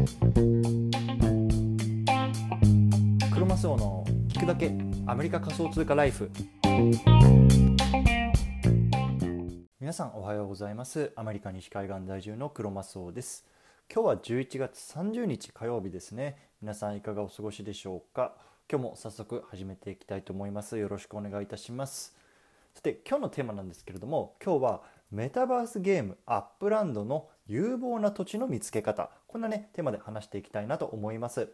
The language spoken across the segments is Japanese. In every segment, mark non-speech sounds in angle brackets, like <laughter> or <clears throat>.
クロマスオの聞くだけアメリカ仮想通貨ライフ。皆さんおはようございます。アメリカ西海岸在住のクロマスオです。今日は11月30日火曜日ですね。皆さんいかがお過ごしでしょうか？今日も早速始めていきたいと思います。よろしくお願いいたします。さて今日のテーマなんですけれども今日はメタバースゲームアップランドの有望な土地の見つけ方。こんなねテーマで話していきたいなと思います。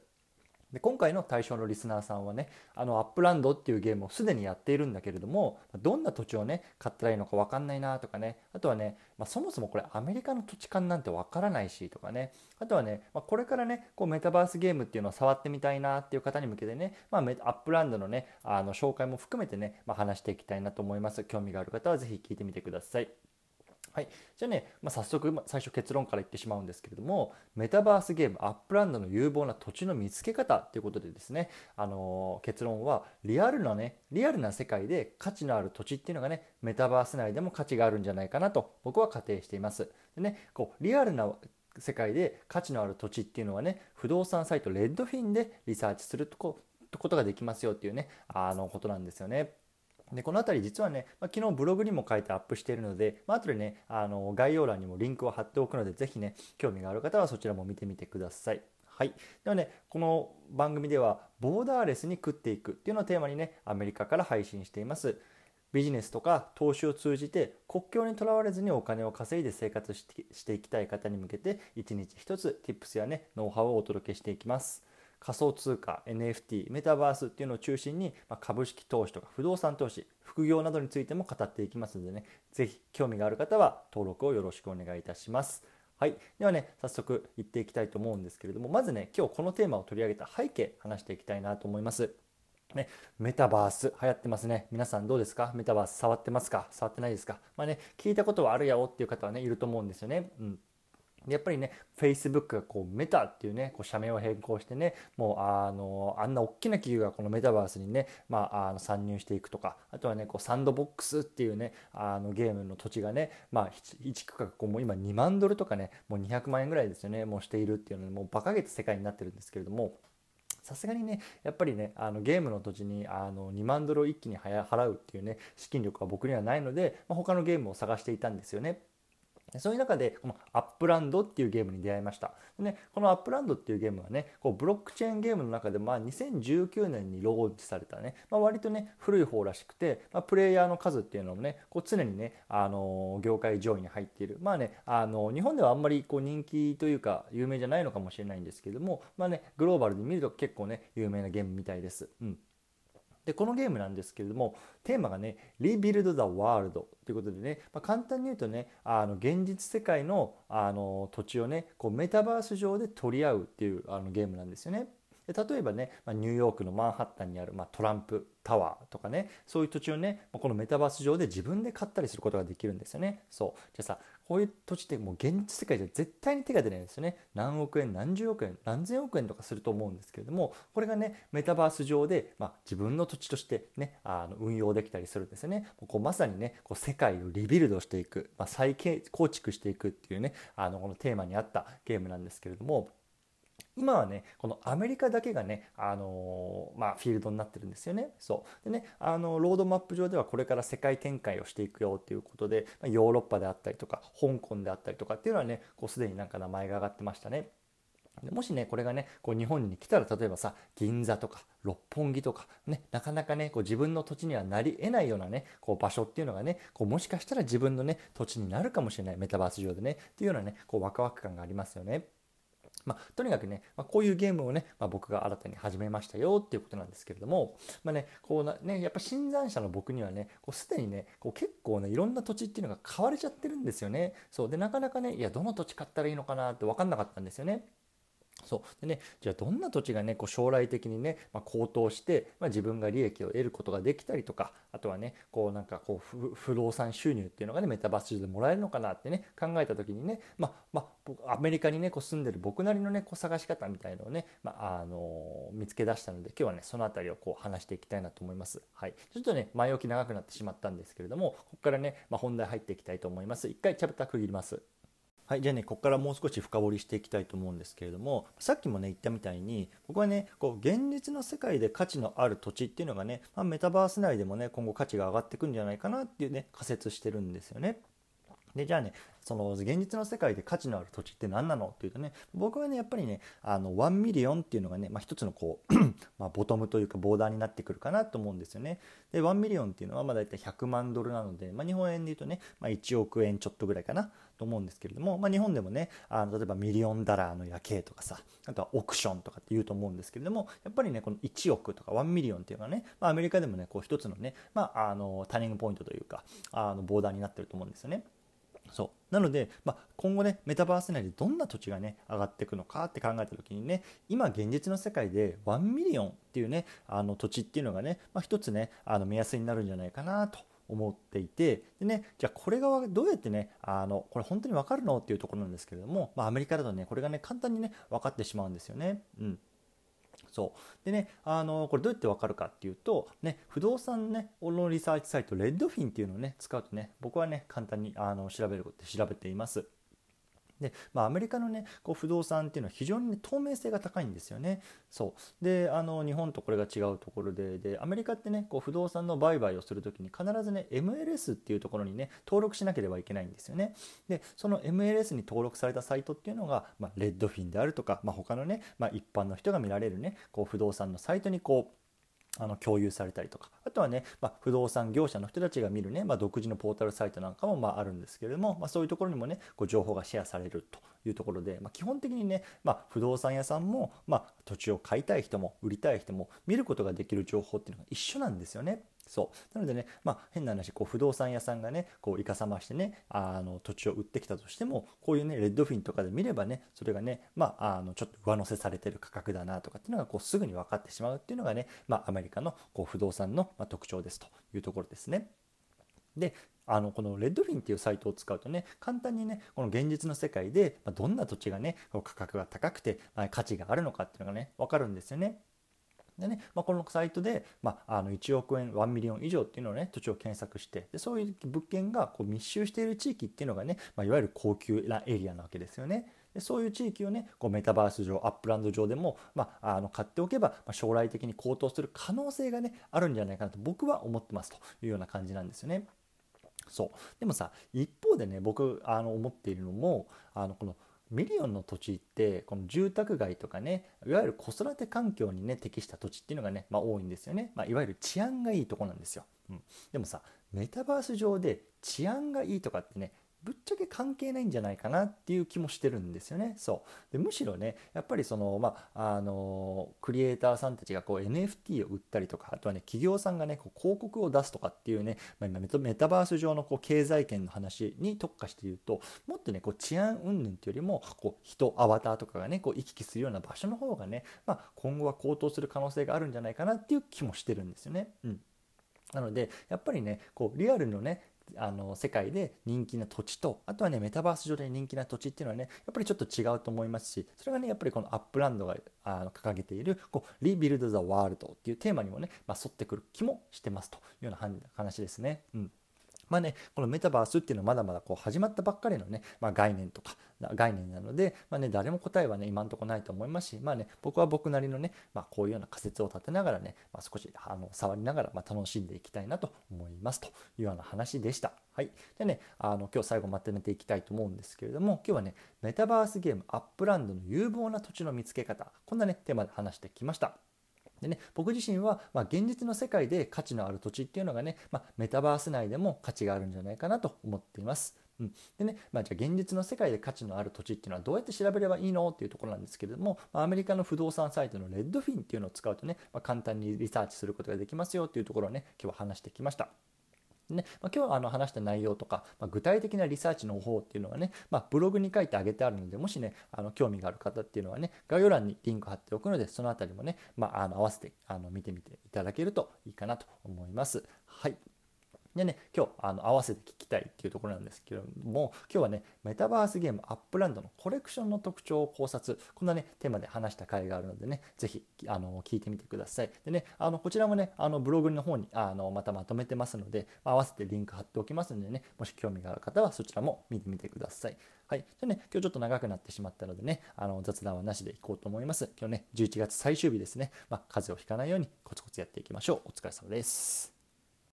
で今回の対象のリスナーさんはねあのアップランドっていうゲームをすでにやっているんだけれどもどんな土地をね買ったらいいのか分かんないなとかねあとはね、まあ、そもそもこれアメリカの土地勘なんて分からないしとかねあとはね、まあ、これからねこうメタバースゲームっていうのを触ってみたいなっていう方に向けてね、まあ、アップランドのねあの紹介も含めてね、まあ、話していきたいなと思います。興味がある方は是非聞いてみてください。はい、じゃあね、まあ、早速最初結論から言ってしまうんですけれどもメタバースゲームアップランドの有望な土地の見つけ方ということでですね、あのー、結論はリアルなねリアルな世界で価値のある土地っていうのがねメタバース内でも価値があるんじゃないかなと僕は仮定しています。でね、こうリアルな世界で価値のある土地っていうのはね不動産サイトレッドフィンでリサーチするとことができますよっていうねあのことなんですよね。でこの辺り実はね、まあ、昨日ブログにも書いてアップしているので、まあ後でねあの概要欄にもリンクを貼っておくのでぜひね興味がある方はそちらも見てみてください。はい、ではねこの番組ではボーダーレスに食っていくっていうのをテーマにねアメリカから配信しています。ビジネスとか投資を通じて国境にとらわれずにお金を稼いで生活していきたい方に向けて一日一つ Tips やねノウハウをお届けしていきます。仮想通貨 NFT メタバースっていうのを中心に、ま株式投資とか不動産投資副業などについても語っていきますのでね是非興味がある方は登録をよろしくお願いいたします。はい、ではね早速いっていきたいと思うんですけれどもまずね今日このテーマを取り上げた背景話していきたいなと思います。ね、メタバース流行ってますね。皆さんどうですか？メタバース触ってますか？触ってないですか？まあね、聞いたことはあるやおっていう方はね、いると思うんですよね。うん。やっぱりね、Facebook がこうメタっていうね、こう社名を変更してね、もうあのあんな大きな企業がこのメタバースにね、まあ、あの参入していくとか、あとはね、こうサンドボックスっていうね、あのゲームの土地がね、まあ、1区画こうもう今2万ドルとかね、もう200万円ぐらいですよね、もうしているっていうので、もう馬鹿げた世界になってるんですけれども、さすがにねやっぱりねあのゲームの土地にあの2万ドルを一気に払うっていうね資金力は僕にはないので、まあ、他のゲームを探していたんですよね。そういう中でこのアップランドっていうゲームに出会いました。でね、このアップランドっていうゲームはね、こうブロックチェーンゲームの中でまあ2019年にローンチされたね、まあ、割とね古い方らしくて、まあ、プレイヤーの数っていうのもね、こう常にね、あの業界上位に入っている。まあね、あの日本ではあんまりこう人気というか有名じゃないのかもしれないんですけども、まあね、グローバルで見ると結構ね有名なゲームみたいです。うんでこのゲームなんですけれどもテーマがね「Rebuild the World」ということでね、まあ、簡単に言うとねあの現実世界のあの土地をねこうメタバース上で取り合うっていうあのゲームなんですよね。で例えばね、まあ、ニューヨークのマンハッタンにある、まあ、トランプタワーとかねそういう土地をねこのメタバース上で自分で買ったりすることができるんですよねそうじゃあさこういう土地ってもう現実世界じゃ絶対に手が出ないんですよね。何億円何十億円何千億円とかすると思うんですけれどもこれがねメタバース上で、まあ、自分の土地としてねあの運用できたりするんですよね。こうまさにねこう世界をリビルドしていく、まあ、再構築していくっていうねあのこのテーマにあったゲームなんですけれども今はねこのアメリカだけがねあのー、まあ、フィールドになってるんですよね。そうでねあのロードマップ上ではこれから世界展開をしていくよっていうことで、ま、ヨーロッパであったりとか香港であったりとかっていうのはねこうすでになんか名前が挙がってましたね。でもしねこれがねこう日本に来たら例えばさ銀座とか六本木とかねなかなかねこう自分の土地にはなり得ないようなねこう場所っていうのがねこうもしかしたら自分のね土地になるかもしれないメタバース上でねっていうようなねこうワクワク感がありますよね。まあ、とにかくね、まあ、こういうゲームをね、まあ、僕が新たに始めましたよっていうことなんですけれども、まあね、こうなね、やっぱ新参者の僕にはね、こうすでにね、こう結構ね、いろんな土地っていうのが買われちゃってるんですよね。そうで、なかなかね、いや、どの土地買ったらいいのかなって分かんなかったんですよね。そうでね、じゃあどんな土地がねこう将来的にね、まあ、高騰して、まあ、自分が利益を得ることができたりとかあとはねこうなんかこう不動産収入っていうのがねメタバース上でもらえるのかなってね考えた時にね、まあまあ、アメリカにねこう住んでる僕なりのねこう探し方みたいのをね、まあ、あの見つけ出したので今日はねその辺りをこう話していきたいなと思います。はい、ちょっとね前置き長くなってしまったんですけれどもここからね、まあ、本題入っていきたいと思います。一回チャプター区切ります。はい、じゃあねここからもう少し深掘りしていきたいと思うんですけれどもさっきもね言ったみたいに僕はねこう現実の世界で価値のある土地っていうのがね、まあ、メタバース内でもね今後価値が上がっていくんじゃないかなっていうね仮説してるんですよね。でじゃあねその現実の世界で価値のある土地って何なのっていうとね僕はねやっぱりねあの1ミリオンっていうのがね、まあ、一つのこう <clears throat> まボトムというかボーダーになってくるかなと思うんですよねで1ミリオンっていうのはまあ大体100万ドルなので、まあ、日本円で言うとね、まあ、1億円ちょっとぐらいかなと思うんですけれども、まあ、日本でもねあの例えばミリオンダラーの夜景とかさあとは億ションとかって言うと思うんですけれどもやっぱりねこの1億とか1ミリオンっていうのはね、まあ、アメリカでもねこう一つのね、まあ、あのターニングポイントというかあのボーダーになってると思うんですよね。そうなので、まあ、今後ねメタバース内でどんな土地がね上がっていくのかって考えた時にね今現実の世界で1ミリオンっていうねあの土地っていうのがね、まあ、一つねあの目安になるんじゃないかなと思っていてでねじゃあこれがどうやってねあのこれ本当に分かるのっていうところなんですけれども、まあ、アメリカだとねこれがね簡単にね分かってしまうんですよね。うんそう。でねあのこれどうやってわかるかっていうと、ね、不動産ねのリサーチサイトレッドフィンっていうのをね使うとね僕はね簡単にあの調べること調べています。で、まあ、アメリカのねこう不動産っていうのは非常に、ね、透明性が高いんですよね。そうであの日本とこれが違うところででアメリカってねこう不動産の売買をする時に必ずね MLS っていうところにね登録しなければいけないんですよね。でその MLS に登録されたサイトっていうのが、まあ、レッドフィンであるとか、まあ、他のね、まあ、一般の人が見られるねこう不動産のサイトにこうあの共有されたりとかあとはね、まあ、不動産業者の人たちが見るね、まあ、独自のポータルサイトなんかもまああるんですけれども、まあ、そういうところにもねこう情報がシェアされるというところで、まあ、基本的にね、まあ、不動産屋さんも、まあ、土地を買いたい人も売りたい人も見ることができる情報っていうのが一緒なんですよね。そうなのでね、まあ、変な話こう不動産屋さんがねこういかさましてねあの土地を売ってきたとしてもこういうねレッドフィンとかで見ればねそれがね、まあ、あのちょっと上乗せされてる価格だなとかっていうのがこうすぐに分かってしまうっていうのがね、まあ、アメリカのこう不動産の特徴ですというところですね。であのこのレッドフィンっていうサイトを使うとね簡単にねこの現実の世界でどんな土地がね価格が高くて価値があるのかっていうのがね分かるんですよね。でね、まあ、このサイトで、まあ、あの1億円1ミリオン以上っていうのをね土地を検索してでそういう物件がこう密集している地域っていうのがね、まあ、いわゆる高級なエリアなわけですよね。でそういう地域をねこうメタバース上アップランド上でも、まあ、あの買っておけば、ま、将来的に高騰する可能性がねあるんじゃないかなと僕は思ってますというような感じなんですよね。そうでもさ一方でね僕あの思っているのもあのこのミリオンの土地ってこの住宅街とかねいわゆる子育て環境にね適した土地っていうのがね、まあ、多いんですよね、まあ、いわゆる治安がいいとこなんですよ、うん、でもさメタバース上で治安がいいとかってねぶっちゃけ関係ないんじゃないかなっていう気もしてるんですよね。そうでむしろねやっぱりその、まあ、あのクリエイターさんたちがこう NFT を売ったりとかあとはね企業さんがねこう広告を出すとかっていうね、まあ、今メタバース上のこう経済圏の話に特化して言うともっとねこう治安云々っていうよりもこう人アバターとかがねこう行き来するような場所の方がね、まあ、今後は高騰する可能性があるんじゃないかなっていう気もしてるんですよね。うんなのでやっぱりねこうリアルのねあの世界で人気な土地とあとはねメタバース上で人気な土地っていうのはねやっぱりちょっと違うと思いますしそれがねやっぱりこのアップランドがあの掲げているこう Rebuild the World っていうテーマにもね、まあ、沿ってくる気もしてますというような話ですね。うんまあね、このメタバースっていうのはまだまだこう始まったばっかりのね、まあ、概念とか概念なので、まあね、誰も答えはね今んとこないと思いますし、まあね、僕は僕なりのね、まあ、こういうような仮説を立てながらね、まあ、少しあの触りながら、まあ、楽しんでいきたいなと思いますというような話でした。はい、でねあの今日最後まとめていきたいと思うんですけれども今日はねメタバースゲームアップランドの有望な土地の見つけ方こんなねテーマで話してきました。でね、僕自身は、まあ、現実の世界で価値のある土地っていうのがね、まあ、メタバース内でも価値があるんじゃないかなと思っています。うん、でね、まあ、じゃあ現実の世界で価値のある土地っていうのはどうやって調べればいいのっていうところなんですけれども、ま、アメリカの不動産サイトのレッドフィンっていうのを使うとね、ま、簡単にリサーチすることができますよっていうところをね今日は話してきました。ねまあ、今日あの話した内容とか、まあ、具体的なリサーチの方法っていうのはね、まあ、ブログに書いてあげてあるのでもしねあの興味がある方っていうのはね概要欄にリンク貼っておくのでその辺りもね、まあ、あの合わせてあの見てみていただけるといいかなと思います。はいでね、今日あの合わせて聞きたいっていうところなんですけども、今日はね、メタバースゲームアップランドのコレクションの特徴を考察、こんなね、テーマで話した回があるのでね、ぜひあの聞いてみてください。でね、あのこちらもね、あのブログの方にあのまたまとめてますので、合わせてリンク貼っておきますのでね、もし興味がある方はそちらも見てみてください。はい。でね、今日ちょっと長くなってしまったのでね、あの雑談はなしでいこうと思います。今日ね、11月最終日ですね、まあ、風邪をひかないようにコツコツやっていきましょう。お疲れ様です。